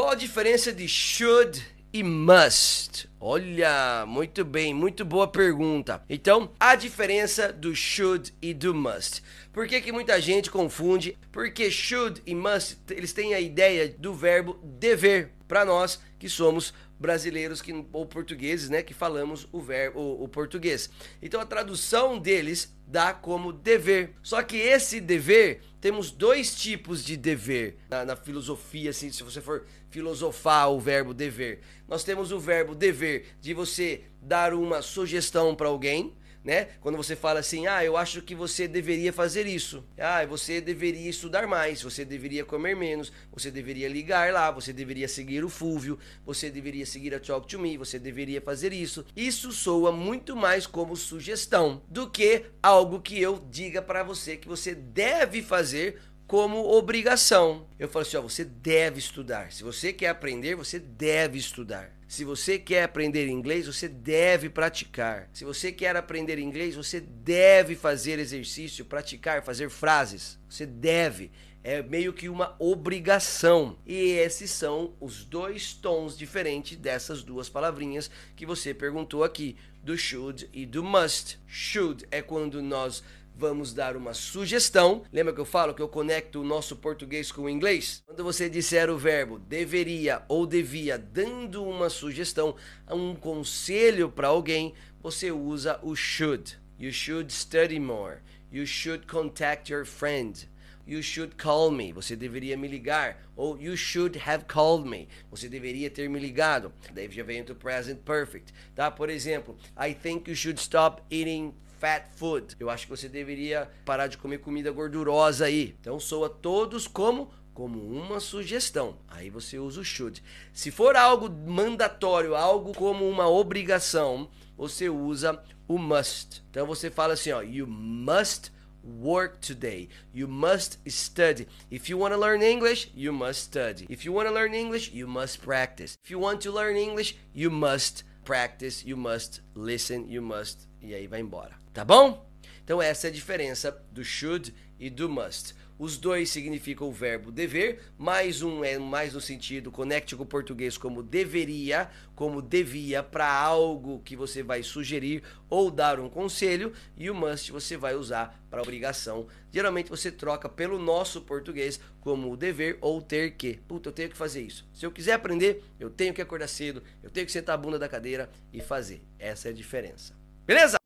Qual a diferença de should e must? Olha, muito bem, muito boa pergunta. Então, a diferença do should e do must. Por que, que muita gente confunde? Porque should e must, eles têm a ideia do verbo dever para nós que somos brasileiros que, ou portugueses, né, que falamos o verbo o, português. Então a tradução deles dá como dever. Só que esse dever temos dois tipos de dever na, na filosofia, assim, se você for filosofar o verbo dever. Nós temos o verbo dever de você dar uma sugestão para alguém, né? Quando você fala assim, ah, eu acho que você deveria fazer isso. Ah, você deveria estudar mais, você deveria comer menos, você deveria ligar lá, você deveria seguir o Fúvio, você deveria seguir a Talk to Me, você deveria fazer isso. Isso soa muito mais como sugestão do que algo que eu diga para você que você deve fazer como obrigação. Eu falo assim, ó, você deve estudar. Se você quer aprender, você deve estudar. Se você quer aprender inglês, você deve praticar. Se você quer aprender inglês, você deve fazer exercício, praticar, fazer frases. Você deve. É meio que uma obrigação. E esses são os dois tons diferentes dessas duas palavrinhas que você perguntou aqui, do should e do must. Should é quando nós vamos dar uma sugestão. Lembra que eu falo que eu conecto o nosso português com o inglês? Quando você disser o verbo deveria ou devia, dando uma sugestão, um conselho para alguém, você usa o should. You should study more. You should contact your friend. You should call me. Você deveria me ligar. Ou you should have called me. Você deveria ter me ligado. Daí já vem o present perfect, tá? Por exemplo, I think you should stop eating fat food. Eu acho que você deveria parar de comer comida gordurosa aí. Então soa todos como como uma sugestão. Aí você usa o should. Se for algo mandatório, algo como uma obrigação, você usa o must. Então você fala assim, ó, you must work today. You must study. If you want to learn English, you must study. If you want to learn English, you must practice. If you want to learn English, you must practice, you must listen, you must e aí vai embora. Tá bom? Então essa é a diferença do should e do must. Os dois significam o verbo dever, mais um é mais no sentido conecte com o português como deveria, como devia para algo que você vai sugerir ou dar um conselho, e o must você vai usar para obrigação. Geralmente você troca pelo nosso português como dever ou ter que. Puta, eu tenho que fazer isso. Se eu quiser aprender, eu tenho que acordar cedo, eu tenho que sentar a bunda da cadeira e fazer. Essa é a diferença. Beleza?